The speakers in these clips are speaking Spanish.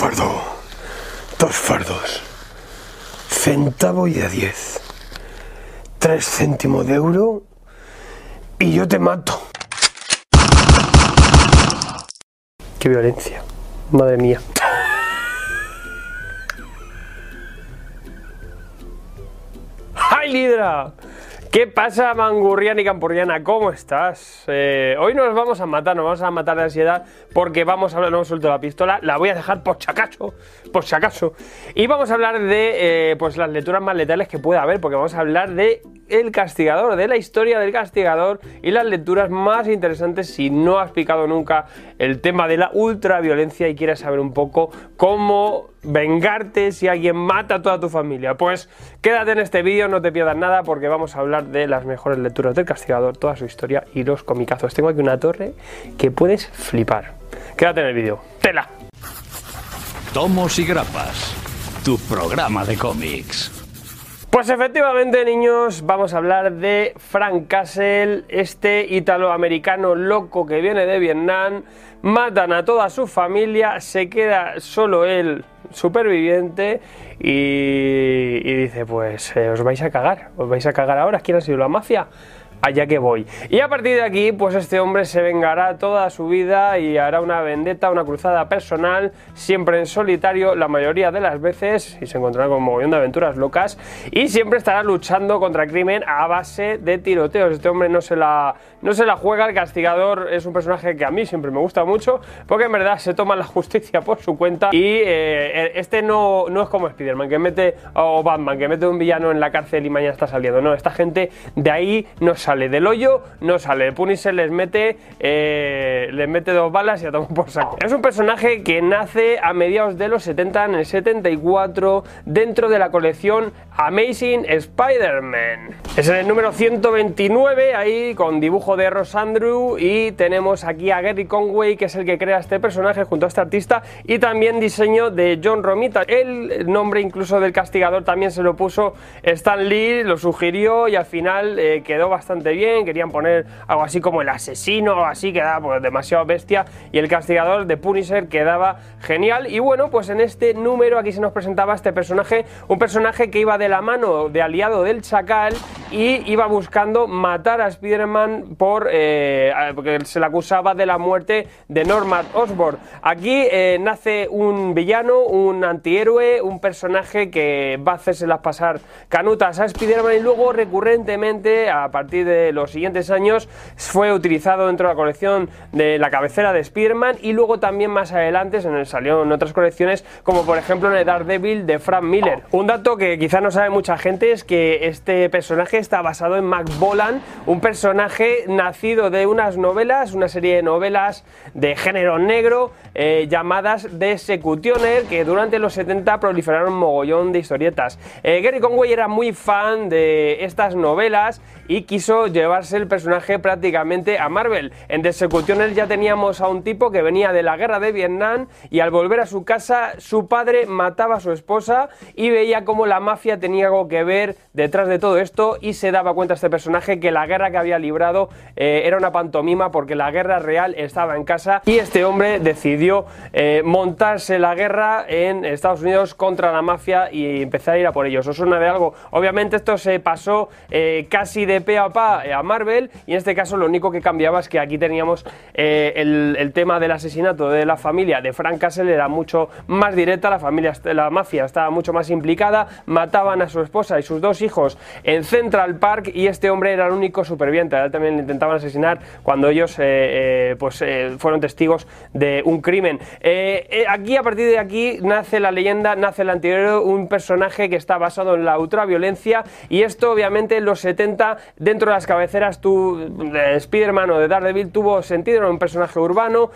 fardo, dos fardos, centavo y a diez, tres céntimos de euro y yo te mato. Qué violencia, madre mía. ¡Ay, Lidra! ¿Qué pasa, Mangurriana y Campurriana? ¿Cómo estás? Eh, hoy nos vamos a matar, nos vamos a matar de ansiedad porque vamos a hablar, no hemos suelto la pistola, la voy a dejar por si acaso, por si acaso. Y vamos a hablar de eh, pues las lecturas más letales que puede haber, porque vamos a hablar de El Castigador, de la historia del Castigador y las lecturas más interesantes si no has picado nunca el tema de la ultraviolencia y quieres saber un poco cómo vengarte si alguien mata a toda tu familia. Pues quédate en este vídeo, no te pierdas nada porque vamos a hablar de las mejores lecturas del castigador, toda su historia y los comicazos. Tengo aquí una torre que puedes flipar. Quédate en el vídeo. ¡Tela! Tomos y grapas, tu programa de cómics. Pues efectivamente, niños, vamos a hablar de Frank Castle, este italoamericano loco que viene de Vietnam. Matan a toda su familia, se queda solo él superviviente y, y dice, pues eh, os vais a cagar, os vais a cagar ahora, ¿quién ha sido la mafia? Allá que voy. Y a partir de aquí, pues este hombre se vengará toda su vida y hará una vendetta, una cruzada personal, siempre en solitario, la mayoría de las veces, y se encontrará con un mogollón de aventuras locas, y siempre estará luchando contra el crimen a base de tiroteos. Este hombre no se la, no se la juega, el castigador es un personaje que a mí siempre me gusta mucho, porque en verdad se toma la justicia por su cuenta, y eh, este no, no es como Spider-Man, que mete, o Batman, que mete un villano en la cárcel y mañana está saliendo. No, esta gente de ahí no sale del hoyo, no sale. Punisher les mete, eh, les mete dos balas y a tomar por saco. Es un personaje que nace a mediados de los 70, en el 74, dentro de la colección Amazing Spider-Man. Es el número 129, ahí con dibujo de Ross Andrew y tenemos aquí a Gary Conway, que es el que crea este personaje junto a este artista, y también diseño de John Romita. El nombre incluso del castigador también se lo puso Stan Lee, lo sugirió y al final eh, quedó bastante bien. Querían poner algo así como el asesino o así, quedaba pues, demasiado bestia, y el castigador de Punisher quedaba genial. Y bueno, pues en este número aquí se nos presentaba este personaje, un personaje que iba de la mano de aliado del Chacal y iba buscando matar a Spider-Man por eh, porque se le acusaba de la muerte de Norman Osborn. Aquí eh, nace un villano, un antihéroe, un personaje que va a hacérselas pasar canutas a Spider-Man y luego recurrentemente a partir de los siguientes años fue utilizado dentro de la colección de la cabecera de Spider-Man y luego también más adelante en el, salió en otras colecciones como por ejemplo en el Daredevil de Frank Miller. Un dato que quizá no sabe mucha gente es que este personaje está basado en Mac Bolan, un personaje nacido de unas novelas, una serie de novelas de género negro eh, llamadas The Executioner, que durante los 70 proliferaron un mogollón de historietas. Eh, Gary Conway era muy fan de estas novelas y quiso llevarse el personaje prácticamente a Marvel. En The Executioner ya teníamos a un tipo que venía de la guerra de Vietnam y al volver a su casa su padre mataba a su esposa y veía cómo la mafia tenía algo que ver detrás de todo esto se daba cuenta este personaje que la guerra que había librado eh, era una pantomima porque la guerra real estaba en casa y este hombre decidió eh, montarse la guerra en Estados Unidos contra la mafia y empezar a ir a por ellos. ¿Os suena de algo? Obviamente esto se pasó eh, casi de pe a pa a Marvel y en este caso lo único que cambiaba es que aquí teníamos el, tema del asesinato de la familia de Frank Castle era mucho más directa, la familia, la mafia estaba mucho más implicada, mataban a su esposa y sus dos hijos en Central Park y este hombre era el único superviviente. A él también le intentaban asesinar cuando ellos eh, eh, pues, eh, fueron testigos de un crimen. aquí, a partir de aquí, nace la leyenda, nace el anterior, un personaje que está basado en la ultraviolencia y esto obviamente en los 70 dentro de las cabeceras tú, de Spider-Man o de Daredevil tuvo sentido, era un personaje urbano,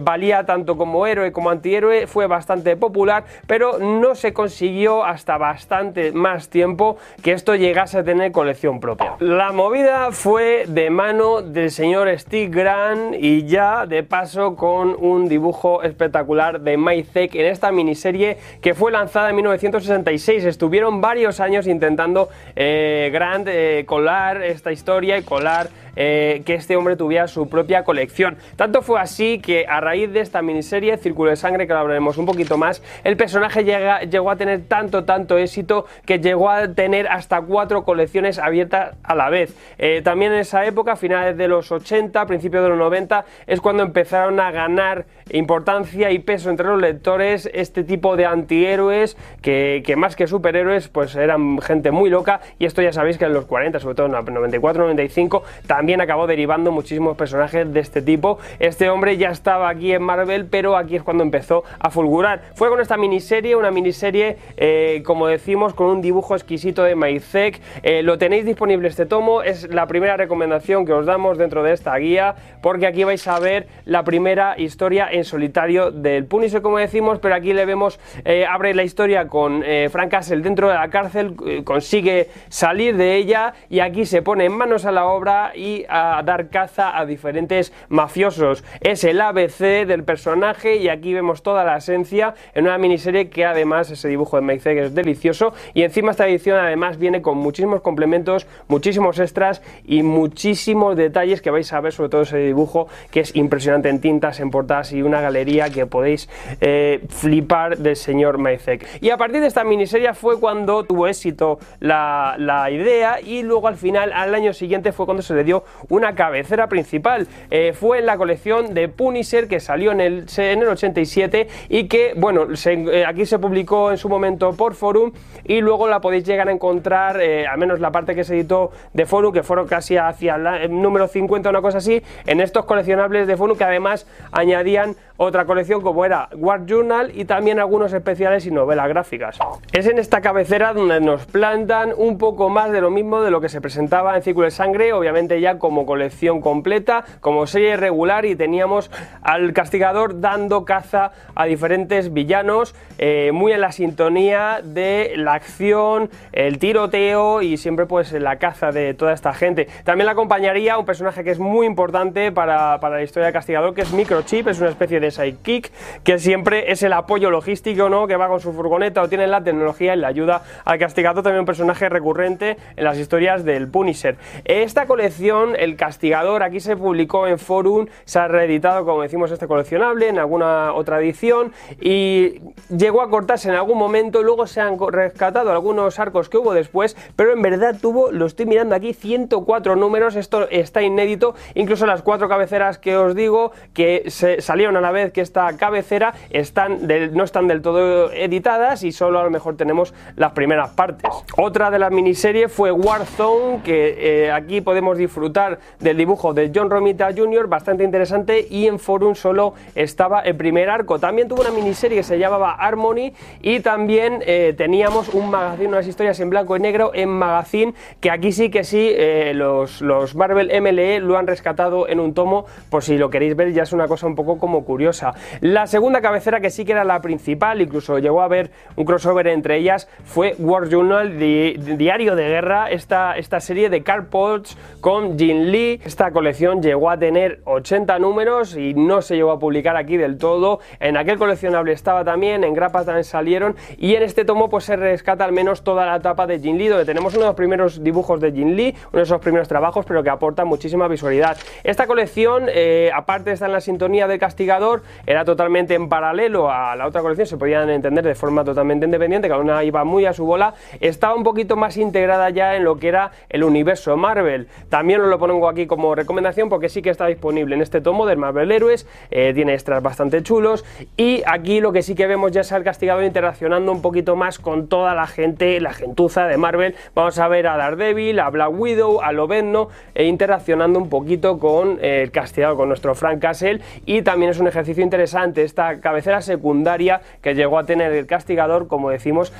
valía tanto como héroe como antihéroe, fue bastante popular, pero no se consiguió hasta bastante más tiempo que esto llegase a tener propia. La movida fue de mano del señor Steve Grant y ya de paso con un dibujo espectacular de Mike en esta miniserie que fue lanzada en 1966. Estuvieron varios años intentando eh, Grant eh, colar esta historia y colar eh, que este hombre tuviera su propia colección. Tanto fue así que a raíz de esta miniserie, Círculo de Sangre, que lo hablaremos un poquito más, el personaje llegó a tener tanto, tanto éxito que llegó a tener hasta cuatro colecciones abiertas a la vez. Eh, también en esa época, finales de los 80, principios de los 90, es cuando empezaron a ganar importancia y peso entre los lectores este tipo de antihéroes que, más que superhéroes pues eran gente muy loca y esto ya sabéis que en los 40, sobre todo en 94-95, también acabó derivando muchísimos personajes de este tipo. Este hombre ya estaba aquí en Marvel, pero aquí es cuando empezó a fulgurar. Fue con esta miniserie, una miniserie, eh, como decimos, con un dibujo exquisito de Maizek. Eh, lo tenéis disponible este tomo, es la primera recomendación que os damos dentro de esta guía, porque aquí vais a ver la primera historia en solitario del Punisher, como decimos, pero aquí le vemos, eh, abre la historia con eh, Frank Castle dentro de la cárcel, consigue salir de ella y aquí se pone en manos a la obra y a dar caza a diferentes mafiosos. Es el ABC del personaje y aquí vemos toda la esencia en una miniserie que además ese dibujo de Mike es delicioso y encima esta edición además viene con muchísimos complementos, muchísimos extras y muchísimos detalles que vais a ver sobre todo ese dibujo que es impresionante en tintas, en portadas y una galería que podéis eh, flipar del señor Maizek. Y a partir de esta miniserie fue cuando tuvo éxito la, idea y luego al final, al año siguiente, fue cuando se le dio una cabecera principal. Eh, fue la colección de Punisher que salió en el, en el 87 y que, bueno, eh, aquí se publicó en su momento por Forum y luego la podéis llegar a encontrar, al menos la parte que se editó de Forum, que fueron casi hacia el número 50 o una cosa así, en estos coleccionables de Forum que además añadían otra colección como era War Journal y también algunos especiales y novelas gráficas. Es en esta cabecera donde nos plantan un poco más de lo mismo de lo que se presentaba en Círculo de Sangre, obviamente ya como colección completa, como serie regular y teníamos al castigador dando caza a diferentes villanos, eh, muy en la sintonía de la acción, el tiroteo y siempre pues la caza de toda esta gente. También la acompañaría un personaje que es muy importante para, para la historia del castigador, que es Microchip, es una especie de Sidekick, que siempre es el apoyo logístico, ¿no? Que va con su furgoneta o tiene la tecnología y le ayuda al castigador, también un personaje recurrente en las historias del Punisher. Esta colección, El Castigador, aquí se publicó en Forum, se ha reeditado, como decimos, este coleccionable en alguna otra edición y llegó a cortarse en algún momento, luego se han rescatado algunos arcos que hubo después, pero en verdad tuvo, lo estoy mirando aquí, 104 números, esto está inédito, incluso las cuatro cabeceras que os digo que salieron a la vez que esta cabecera están no están del todo editadas y solo a lo mejor tenemos las primeras partes. Otra de las miniseries fue Warzone, que eh, aquí podemos disfrutar del dibujo de John Romita Jr., bastante interesante, y en Forum solo estaba el primer arco. También tuvo una miniserie que se llamaba Harmony y también eh, teníamos un magazine, unas historias en blanco y negro en magazine, que aquí sí que sí, eh, los, los Marvel MLE lo han rescatado en un tomo, por si lo queréis ver, ya es una cosa un poco como curiosa la segunda cabecera, que sí que era la principal, incluso llegó a haber un crossover entre ellas, fue War Journal, Diario de Guerra, esta, esta serie de Carl Potts con Jin Lee. Esta colección llegó a tener 80 números y no se llegó a publicar aquí del todo. En aquel coleccionable estaba también, en grapas también salieron y en este tomo pues se rescata al menos toda la etapa de Jin Lee, donde tenemos uno de los primeros dibujos de Jin Lee, uno de esos primeros trabajos, pero que aporta muchísima visualidad. Esta colección, eh, aparte está en la sintonía de Castigador, era totalmente en paralelo a la otra colección, se podían entender de forma totalmente independiente, cada una iba muy a su bola, estaba un poquito más integrada ya en lo que era el universo Marvel. También lo pongo aquí como recomendación porque sí que está disponible en este tomo del Marvel Héroes, eh, tiene extras bastante chulos y aquí lo que sí que vemos ya es al castigado interaccionando un poquito más con toda la gente, la gentuza de Marvel. Vamos a ver a Daredevil, a Black Widow, a Lobezno e interaccionando un poquito con el castigado, con nuestro Frank Castle y también es un ejercicio interesante, esta cabecera secundaria que llegó a tener el castigador, como decimos,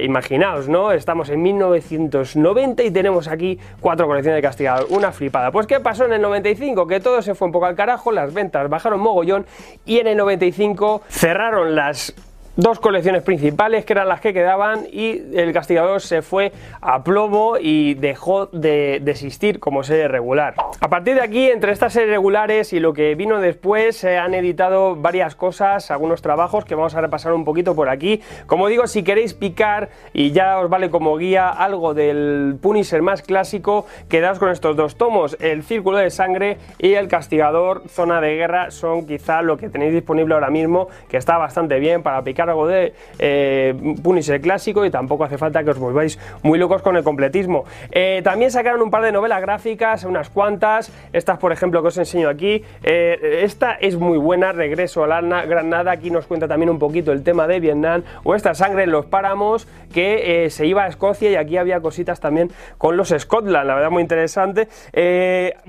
imaginaos, ¿no? Estamos en 1990 y tenemos aquí cuatro colecciones de castigador, flipada. Pues ¿qué pasó en el 95? Que todo se fue un poco al carajo, las ventas bajaron mogollón y en el 95 cerraron las dos colecciones principales que eran las que quedaban y el castigador se fue a plomo y dejó de, existir como serie regular. A partir de aquí, entre estas series regulares y lo que vino después, se han editado varias cosas, algunos trabajos que vamos a repasar un poquito por aquí. Como digo, si queréis picar y ya os vale como guía algo del Punisher más clásico, quedaos con estos dos tomos, el Círculo de Sangre y el Castigador Zona de Guerra, son quizá lo que tenéis disponible ahora mismo, que está bastante bien para picar algo de eh, Punisher clásico y tampoco hace falta que os volváis muy locos con el completismo. Eh, también sacaron un par de novelas gráficas, unas cuantas, estas por ejemplo que os enseño aquí. Eh, esta es muy buena, Regreso a la Granada, aquí nos cuenta también un poquito el tema de Vietnam, o esta Sangre en los Páramos, que se iba a Escocia y aquí había cositas también con los Scotland, la verdad muy interesante.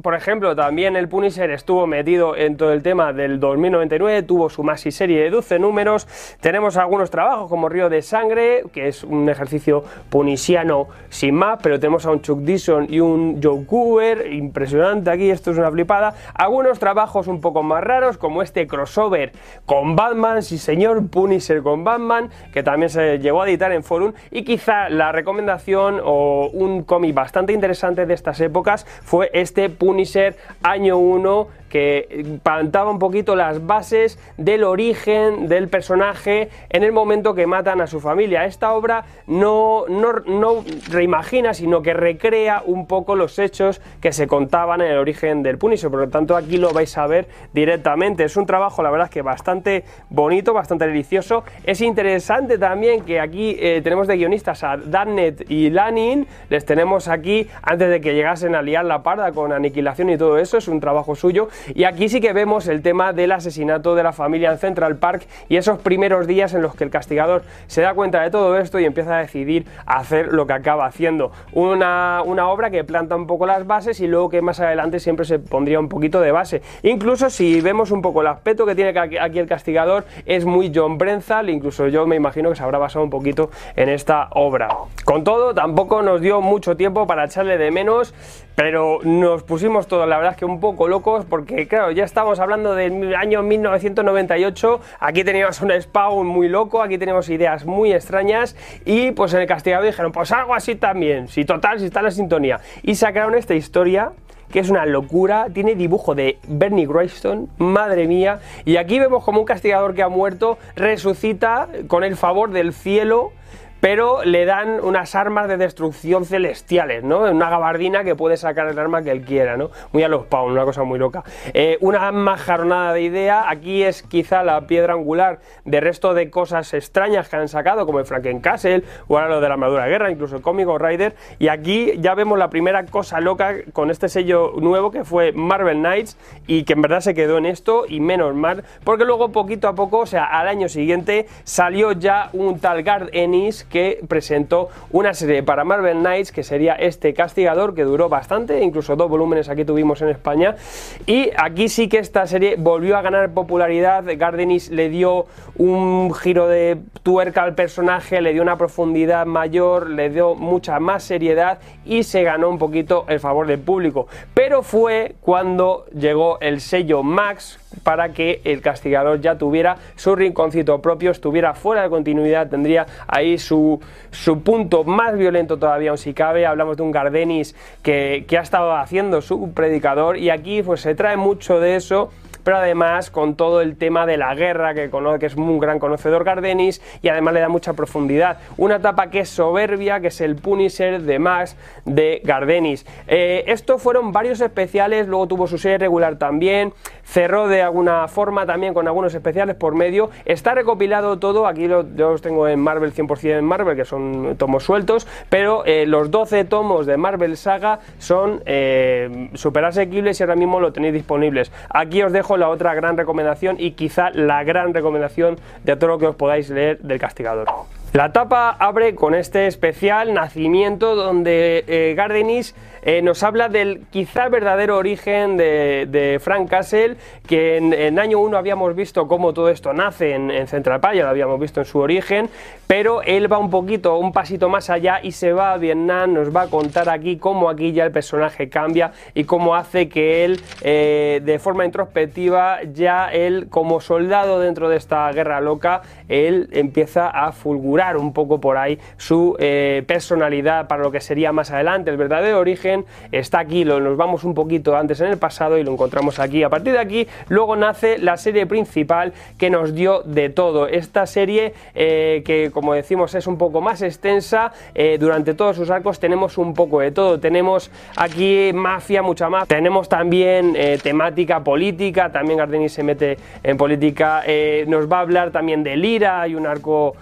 por ejemplo, también el Punisher estuvo metido en todo el tema del 2099, tuvo su maxi serie de 12 números, tenemos algunos trabajos como Río de Sangre, que es un ejercicio punisiano sin más, pero tenemos a un Chuck Dixon y un Joe Cooper, impresionante aquí, esto es una flipada. Algunos trabajos un poco más raros, como este crossover con Batman, sí señor, Punisher con Batman, que también se llegó a editar en Forum, y quizá la recomendación o un cómic bastante interesante de estas épocas fue este Punisher año 1 que plantaba un poquito las bases del origen del personaje en el momento que matan a su familia. Esta obra no, no, reimagina, sino que recrea un poco los hechos que se contaban en el origen del Punisher, por lo tanto aquí lo vais a ver directamente. Es un trabajo, la verdad, que bastante bonito, bastante delicioso. Es interesante también que aquí eh, tenemos de guionistas a Darnet y Lanin, les tenemos aquí antes de que llegasen a liar la parda con aniquilación y todo eso, es un trabajo suyo. Y aquí sí que vemos el tema del asesinato de la familia en Central Park y esos primeros días en los que el castigador se da cuenta de todo esto y empieza a decidir hacer lo que acaba haciendo. Una, una obra que planta un poco las bases y luego que más adelante siempre se pondría un poquito de base. Incluso si vemos un poco el aspecto que tiene aquí el castigador, es muy John Brenzal, incluso yo me imagino que se habrá basado un poquito en esta obra. Con todo, tampoco nos dio mucho tiempo para echarle de menos, pero nos pusimos todos, la verdad es que un poco locos porque claro, ya estamos hablando del año 1998, aquí teníamos un spawn muy loco, aquí tenemos ideas muy extrañas y pues en el castigado dijeron, pues algo así también, si total, si está la sintonía. Y sacaron esta historia que es una locura, tiene dibujo de Bernie Wrightson, madre mía, y aquí vemos como un castigador que ha muerto resucita con el favor del cielo pero le dan unas armas de destrucción celestiales, ¿no? Una gabardina que puede sacar el arma que él quiera, ¿no? Muy a los Spawn, una cosa muy loca. Eh, una majarnada de idea, aquí es quizá la piedra angular de resto de cosas extrañas que han sacado, como el Frankencastle, o ahora lo de la armadura de guerra, incluso el cómico Rider, y aquí ya vemos la primera cosa loca con este sello nuevo que fue Marvel Knights, y que en verdad se quedó en esto, y menos mal, porque luego poquito a poco, o sea, al año siguiente, salió ya un tal Guard Ennis, que presentó una serie para Marvel Knights que sería este castigador que duró bastante, incluso dos volúmenes aquí tuvimos en España. Y aquí sí que esta serie volvió a ganar popularidad, Gardenis le dio un giro de tuerca al personaje, le dio una profundidad mayor, le dio mucha más seriedad y se ganó un poquito el favor del público, pero fue cuando llegó el sello Max para que el castigador ya tuviera su rinconcito propio, estuviera fuera de continuidad, tendría ahí su, punto más violento todavía, aún si cabe. Hablamos de un Gardenis que, que ha estado haciendo su predicador y aquí pues se trae mucho de eso pero además con todo el tema de la guerra, que, que es un gran conocedor Gardenis, y además le da mucha profundidad. Una etapa que es soberbia, que es el Punisher de Max de Gardenis. Eh, estos fueron varios especiales, luego tuvo su serie regular también, cerró de alguna forma también con algunos especiales por medio. Está recopilado todo, aquí lo, yo los tengo en Marvel 100% en Marvel, que son tomos sueltos, pero eh, los 12 tomos de Marvel Saga son eh, súper asequibles y ahora mismo lo tenéis disponibles. Aquí os la otra gran recomendación y quizá la gran recomendación de todo lo que os podáis leer del castigador. La tapa abre con este especial nacimiento donde eh, Gardenis eh, nos habla del quizá verdadero origen de, Frank Castle, que en, año 1 habíamos visto cómo todo esto nace en, Central Park, ya lo habíamos visto en su origen, pero él va un poquito, un pasito más allá y se va a Vietnam, nos va a contar aquí cómo aquí ya el personaje cambia y cómo hace que él, eh, de forma introspectiva, ya él como soldado dentro de esta guerra loca, él empieza a fulgurar un poco por ahí su eh, personalidad para lo que sería más adelante, el verdadero origen está aquí, lo, nos vamos un poquito antes en el pasado y lo encontramos aquí. A partir de aquí, luego nace la serie principal que nos dio de todo. Esta serie, eh, que como decimos es un poco más extensa, eh, durante todos sus arcos tenemos un poco de todo. Tenemos aquí mafia, mucha más. Tenemos también temática política, también Gardenis se mete en política. nos va a hablar también de Lira, hay un arco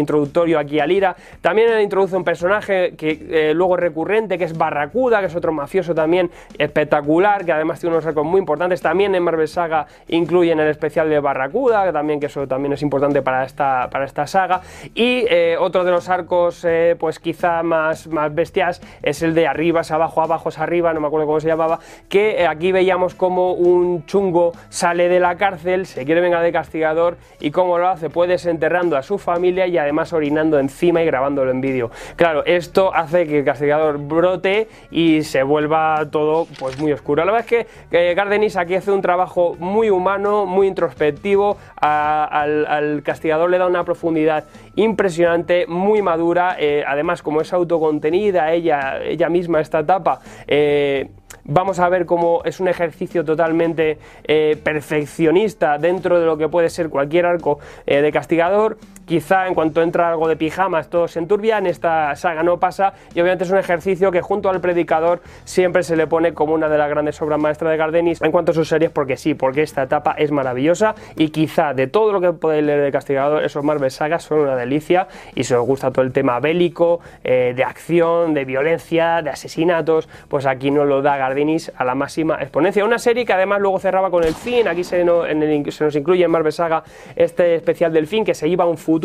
introductorio aquí a Lira. También introduce un personaje que luego recurrente, que es Barra que es otro mafioso también espectacular, que además tiene unos arcos muy importantes. También en Marvel Saga incluyen el especial de Barracuda, que también que eso también es importante para esta, para esta saga. Y eh, otro de los arcos, eh, pues quizá más, más bestias, es el de arriba es abajo, abajo es arriba, no me acuerdo cómo se llamaba, que eh, aquí veíamos como un chungo sale de la cárcel, se quiere vengar de castigador y cómo lo hace, pues desenterrando a su familia y además orinando encima y grabándolo en vídeo. Claro, esto hace que el castigador brote y se vuelva todo pues muy oscuro. La verdad es que Gardenis aquí hace un trabajo muy humano, muy introspectivo, al, castigador le da una profundidad impresionante, muy madura, eh, además como es autocontenida ella, ella misma esta etapa, eh, vamos a ver cómo es un ejercicio totalmente eh, perfeccionista dentro de lo que puede ser cualquier arco de castigador Quizá en cuanto entra algo de pijamas todo se enturbia, en esta saga no pasa y obviamente es un ejercicio que junto al predicador siempre se le pone como una de las grandes obras maestras de Gardenis en cuanto a sus series porque sí, porque esta etapa es maravillosa y quizá de todo lo que podéis leer de Castigador, esos Marvel sagas son una delicia y si os gusta todo el tema bélico, eh, de acción, de violencia, de asesinatos, pues aquí nos lo da Gardenis a la máxima exponencia. Una serie que además luego cerraba con el fin, aquí se, nos incluye en Marvel Saga este especial del fin que se iba a un futuro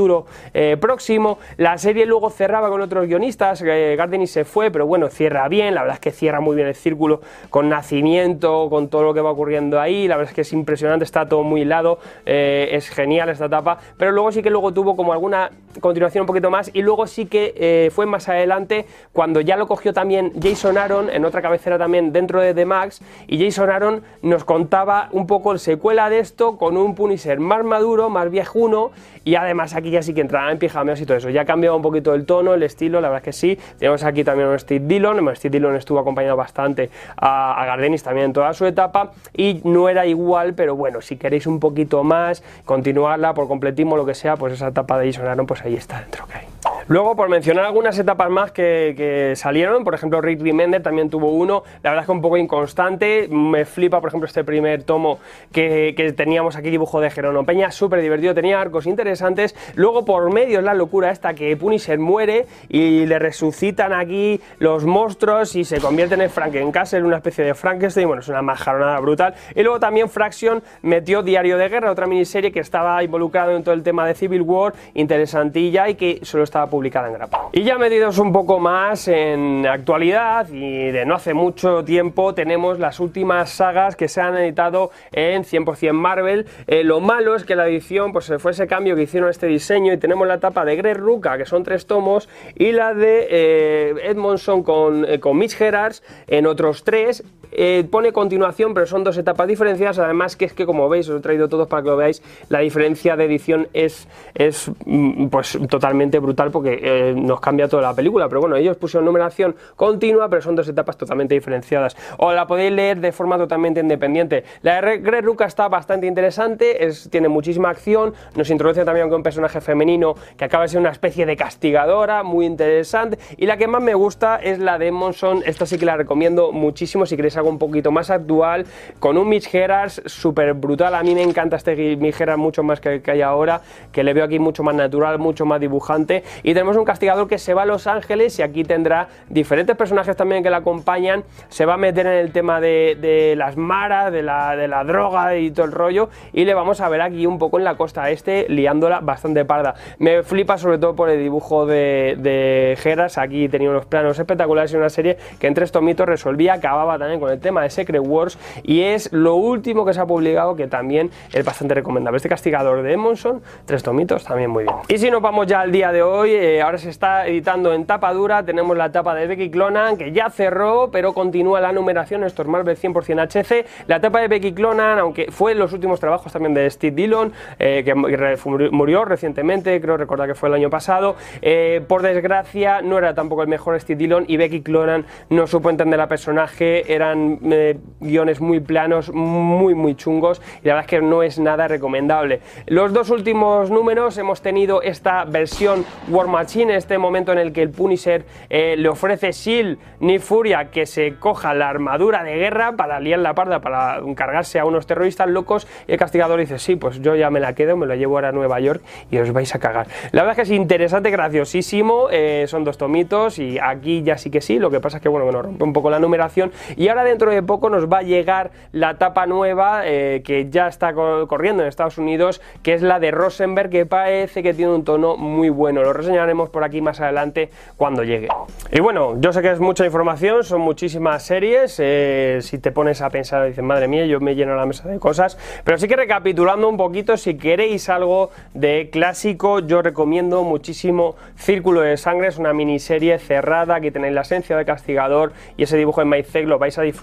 eh, próximo. La serie luego cerraba con otros guionistas, eh, Gardenis se fue, pero bueno, cierra bien, la verdad es que cierra muy bien el círculo con nacimiento, con todo lo que va ocurriendo ahí, la verdad es que es impresionante, está todo muy hilado, eh, es genial esta etapa, pero luego sí que luego tuvo como alguna continuación un poquito más y luego sí que fue más adelante cuando ya lo cogió también Jason Aaron en otra cabecera también dentro de The Max y Jason Aaron nos contaba un poco el secuela de esto con un Punisher más maduro, más viejuno y además aquí ya sí que entraba en pijameos y todo eso. Ya ha cambiado un poquito el tono, el estilo, la verdad es que sí. Tenemos aquí también a Steve Dillon. Steve Dillon estuvo acompañando bastante a, a, Gardenis también en toda su etapa y no era igual, pero bueno, si queréis un poquito más, continuarla por completismo, lo que sea, pues esa etapa de Jason Aaron, pues ahí está dentro que hay. Luego, por mencionar algunas etapas más que, salieron, por ejemplo, Rick Remender también tuvo uno, la verdad es que un poco inconstante, me flipa, por ejemplo, este primer tomo que, teníamos aquí, dibujo de Jerónimo Peña, súper divertido, tenía arcos interesantes, luego por medio es la locura esta que Punisher muere y le resucitan aquí los monstruos y se convierten en Frankencastle, una especie de Frankenstein, bueno, es una majaronada brutal, y luego también Fraction metió Diario de Guerra, otra miniserie que estaba involucrado en todo el tema de Civil War, interesantilla y que solo estaba publicada en grapa. Y ya metidos un poco más en actualidad y de no hace mucho tiempo tenemos las últimas sagas que se han editado en 100% Marvel. Eh, lo malo es que la edición pues fue ese cambio que hicieron este diseño y tenemos la tapa de Greg Ruka que son tres tomos y la de eh, Edmondson con, eh, con Mitch Gerards en otros tres eh, pone continuación, pero son dos etapas diferenciadas. Además, que es que como veis, os he traído todos para que lo veáis, la diferencia de edición es, es mm, pues totalmente brutal porque eh, nos cambia toda la película. Pero bueno, ellos pusieron numeración continua, pero son dos etapas totalmente diferenciadas. O la podéis leer de forma totalmente independiente. La de Greg Ruka está bastante interesante, es, tiene muchísima acción, nos introduce también con un personaje femenino que acaba de ser una especie de castigadora, muy interesante. Y la que más me gusta es la de Monson, esta sí que la recomiendo muchísimo si queréis algo un poquito más actual, con un Mitch súper brutal. A mí me encanta este Mitch mucho más que el que hay ahora, que le veo aquí mucho más natural, mucho más dibujante. Y tenemos un castigador que se va a Los Ángeles y aquí tendrá diferentes personajes también que le acompañan. Se va a meter en el tema de, las maras, de la, de la droga y todo el rollo. Y le vamos a ver aquí un poco en la costa este, liándola bastante parda. Me flipa sobre todo por el dibujo de, de Geras. Aquí tenía unos planos espectaculares y una serie que en tres tomitos resolvía, acababa también con el tema de Secret Wars. Y es lo último que se ha publicado que también es bastante recomendable. Este castigador de Emonson, tres tomitos, también muy bien. Y si nos vamos ya al día de hoy, eh, ahora se está editando en tapa dura. Tenemos la tapa de Becky Clonan que ya cerró, pero continúa la numeración. Esto es Marvel 100% HC. La tapa de Becky Clonan, aunque fue en los últimos trabajos también de Steve Dillon, eh, que murió recientemente, creo recordar que fue el año pasado. Eh, por desgracia, no era tampoco el mejor Steve Dillon y Becky Clonan no supo entender la personaje. Eran guiones muy planos, muy, muy chungos y la verdad es que no es nada recomendable. Los dos últimos números hemos tenido esta versión War Machine, este momento en el que el Punisher eh, le ofrece Shield ni Furia que se coja la armadura de guerra para liar la parda, para cargarse a unos terroristas locos y el castigador dice, sí, pues yo ya me la quedo, me lo llevo ahora a Nueva York y os vais a cagar. La verdad es que es interesante, graciosísimo, eh, son dos tomitos y aquí ya sí que sí, lo que pasa es que bueno, nos rompe un poco la numeración y ahora dentro de poco nos va a llegar la tapa nueva eh, que ya está corriendo en Estados Unidos, que es la de Rosenberg, que parece que tiene un tono muy bueno. Lo reseñaremos por aquí más adelante cuando llegue. Y bueno, yo sé que es mucha información, son muchísimas series. Eh, si te pones a pensar, dices, madre mía, yo me lleno la mesa de cosas. Pero sí que recapitulando un poquito, si queréis algo de clásico, yo recomiendo muchísimo Círculo de Sangre. Es una miniserie cerrada, aquí tenéis la esencia de Castigador y ese dibujo en Maizek lo vais a disfrutar.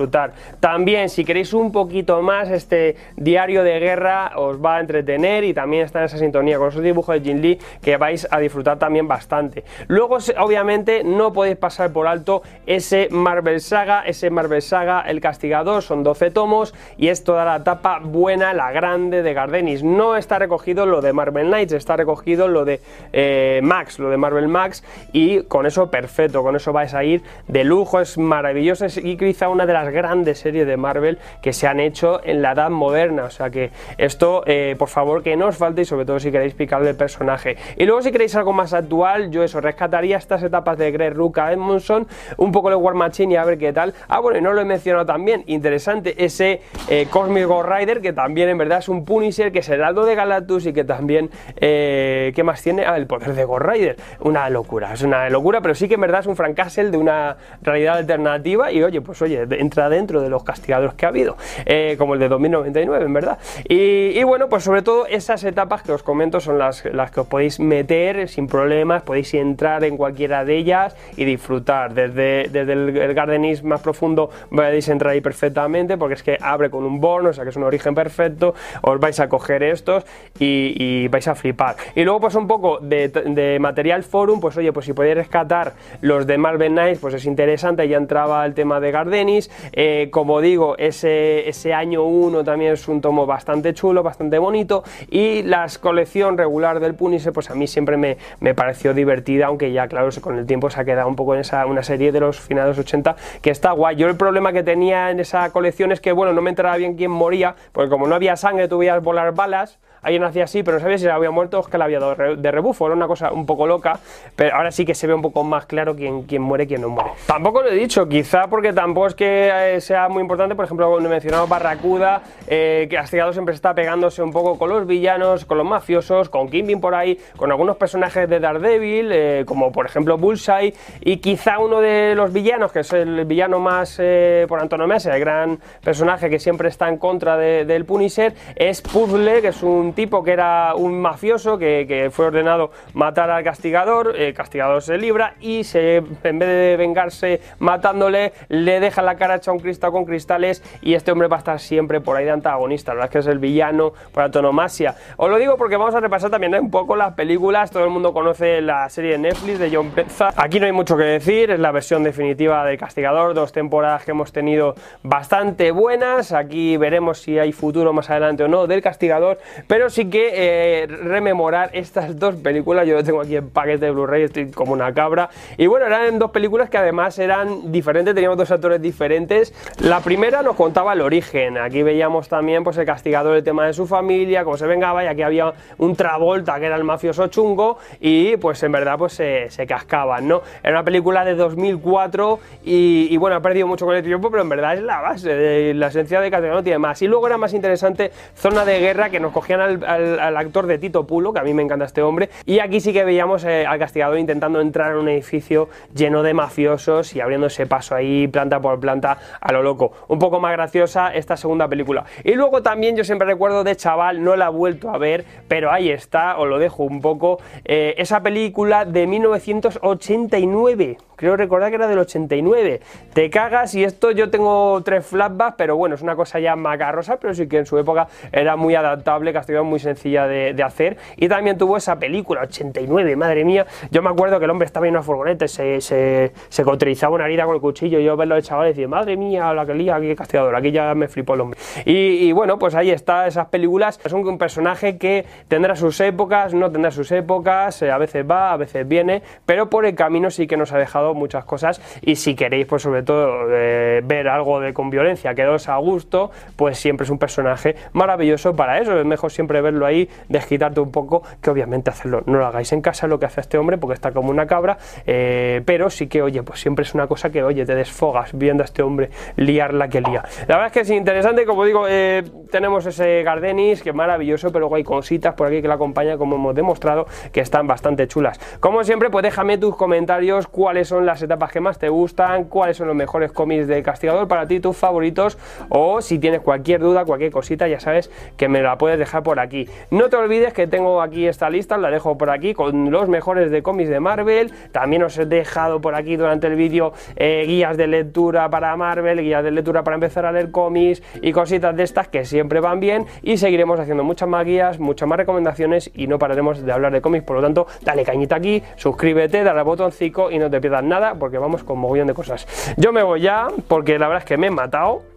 También, si queréis un poquito más, este diario de guerra os va a entretener y también está en esa sintonía con esos dibujos de Jin Lee que vais a disfrutar también bastante. Luego, obviamente, no podéis pasar por alto ese Marvel Saga, ese Marvel Saga El Castigador, son 12 tomos y es toda la etapa buena, la grande de Gardenis. No está recogido lo de Marvel Knights, está recogido lo de eh, Max, lo de Marvel Max y con eso perfecto, con eso vais a ir de lujo, es maravilloso y quizá una de las grandes series de Marvel que se han hecho en la edad moderna, o sea que esto, eh, por favor, que no os falte y sobre todo si queréis picarle el personaje. Y luego si queréis algo más actual, yo eso, rescataría estas etapas de Greg Ruka Edmondson, un poco de War Machine y a ver qué tal. Ah, bueno, y no lo he mencionado también, interesante, ese eh, Cosmic Ghost Rider, que también en verdad es un Punisher, que es el aldo de Galactus y que también, eh, ¿qué más tiene? Ah, el poder de Ghost Rider. Una locura, es una locura, pero sí que en verdad es un Frank Castle de una realidad alternativa y oye, pues oye, entra dentro de los castigadores que ha habido, eh, como el de 2099, en verdad. Y, bueno, pues sobre todo esas etapas que os comento son las, que os podéis meter sin problemas, podéis entrar en cualquiera de ellas y disfrutar. Desde, desde el, el más profundo podéis entrar ahí perfectamente porque es que abre con un bono, o sea que es un origen perfecto, os vais a coger estos y, vais a flipar. Y luego pues un poco de, material forum, pues oye, pues si podéis rescatar los de Marvel Knights, pues es interesante, ya entraba el tema de Gardenis, eh, como digo, ese, ese año 1 también es un tomo bastante chulo, bastante bonito y la colección regular del Punisher pues a mí siempre me, me, pareció divertida, aunque ya claro, con el tiempo se ha quedado un poco en esa una serie de los finales 80 que está guay. Yo el problema que tenía en esa colección es que bueno, no me enteraba bien quién moría, porque como no había sangre, tú veías volar balas, alguien hacía así, pero no sabía si había muerto o que le había dado de rebufo, era una cosa un poco loca, pero ahora sí que se ve un poco más claro quién, quién muere quién no muere. Tampoco lo he dicho, quizá porque tampoco es que eh, sea muy importante, por ejemplo, cuando he mencionado Barracuda, eh, que Castigado siempre está pegándose un poco con los villanos, con los mafiosos, con Kimping por ahí, con algunos personajes de Daredevil, eh, como por ejemplo Bullseye, y quizá uno de los villanos, que es el villano más por antonomasia, el gran personaje que siempre está en contra del Punisher, es Puzzle, que es un tipo que era un mafioso que, fue ordenado matar al castigador, el castigador se libra y se, en vez de vengarse matándole, le deja la cara hecha un cristal con cristales y este hombre va a estar siempre por ahí de antagonista, la verdad es que es el villano por antonomasia. Os lo digo porque vamos a repasar también un poco las películas, todo el mundo conoce la serie de Netflix de John Pezza, aquí no hay mucho que decir, es la versión definitiva del castigador, dos temporadas que hemos tenido bastante buenas, aquí veremos si hay futuro más adelante o no del castigador, pero sí que eh, rememorar estas dos películas. Yo lo tengo aquí en paquete de Blu-ray, estoy como una cabra. Y bueno, eran dos películas que además eran diferentes, teníamos dos actores diferentes. La primera nos contaba el origen. Aquí veíamos también pues, el castigador, el tema de su familia, cómo se vengaba, y aquí había un Travolta que era el mafioso chungo, y pues en verdad pues se, cascaban, ¿no? Era una película de 2004 y, bueno, ha perdido mucho con el tiempo, pero en verdad es la base, la esencia de Castigador no tiene más. Y luego era más interesante Zona de Guerra, que nos cogían al, actor de Tito Pulo, que a mí me encanta este hombre, y aquí sí que veíamos eh, al castigador intentando entrar en un edificio lleno de mafiosos y abriendo ese paso ahí planta por planta a lo loco. Un poco más graciosa esta segunda película. Y luego también yo siempre recuerdo de chaval, no la he vuelto a ver, pero ahí está, os lo dejo un poco, eh, esa película de 1989 creo recordar que era del 89. Te cagas y esto yo tengo tres flashbacks, pero bueno, es una cosa ya macarrosa, pero sí que en su época era muy adaptable, Muy sencilla de, hacer. Y también tuvo esa película, 89, madre mía. Yo me acuerdo que el hombre estaba en una furgoneta, se, se, se una herida con el cuchillo. Y yo verlo de chaval y decía, madre mía, la que lía aquí castigador, aquí ya me flipó el hombre. Y, bueno, pues ahí está, esas películas. Es un, personaje que tendrá sus épocas, no tendrá sus épocas, eh, a veces va, a veces viene, pero por el camino sí que nos ha dejado muchas cosas y si queréis pues sobre todo eh, ver algo de con violencia, quedaros a gusto, pues siempre es un personaje maravilloso para eso, es mejor siempre verlo ahí, desquitarte un poco, que obviamente hacerlo, no lo hagáis en casa lo que hace este hombre porque está como una cabra, eh, pero sí que oye, pues siempre es una cosa que oye, te desfogas viendo a este hombre liar la que lía. La verdad es que es interesante, como digo, eh, tenemos ese Gardenis que es maravilloso, pero luego hay cositas por aquí que la acompañan como hemos demostrado que están bastante chulas. Como siempre, pues déjame tus comentarios cuáles son las etapas que más te gustan, cuáles son los mejores cómics de Castigador para ti, tus favoritos, o si tienes cualquier duda, cualquier cosita, ya sabes que me la puedes dejar por aquí. No te olvides que tengo aquí esta lista, la dejo por aquí con los mejores de cómics de Marvel. También os he dejado por aquí durante el vídeo eh, guías de lectura para Marvel, guías de lectura para empezar a leer cómics y cositas de estas que siempre van bien. Y seguiremos haciendo muchas más guías, muchas más recomendaciones y no pararemos de hablar de cómics. Por lo tanto, dale cañita aquí, suscríbete, dale al botoncito y no te pierdas nada porque vamos con mogollón de cosas. Yo me voy ya porque la verdad es que me he matado.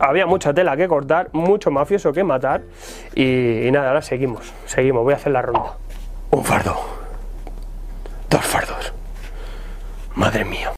Había mucha tela que cortar, mucho mafioso que matar. Y, nada, ahora seguimos, seguimos. Voy a hacer la ronda. Un fardo. Dos fardos. Madre mía.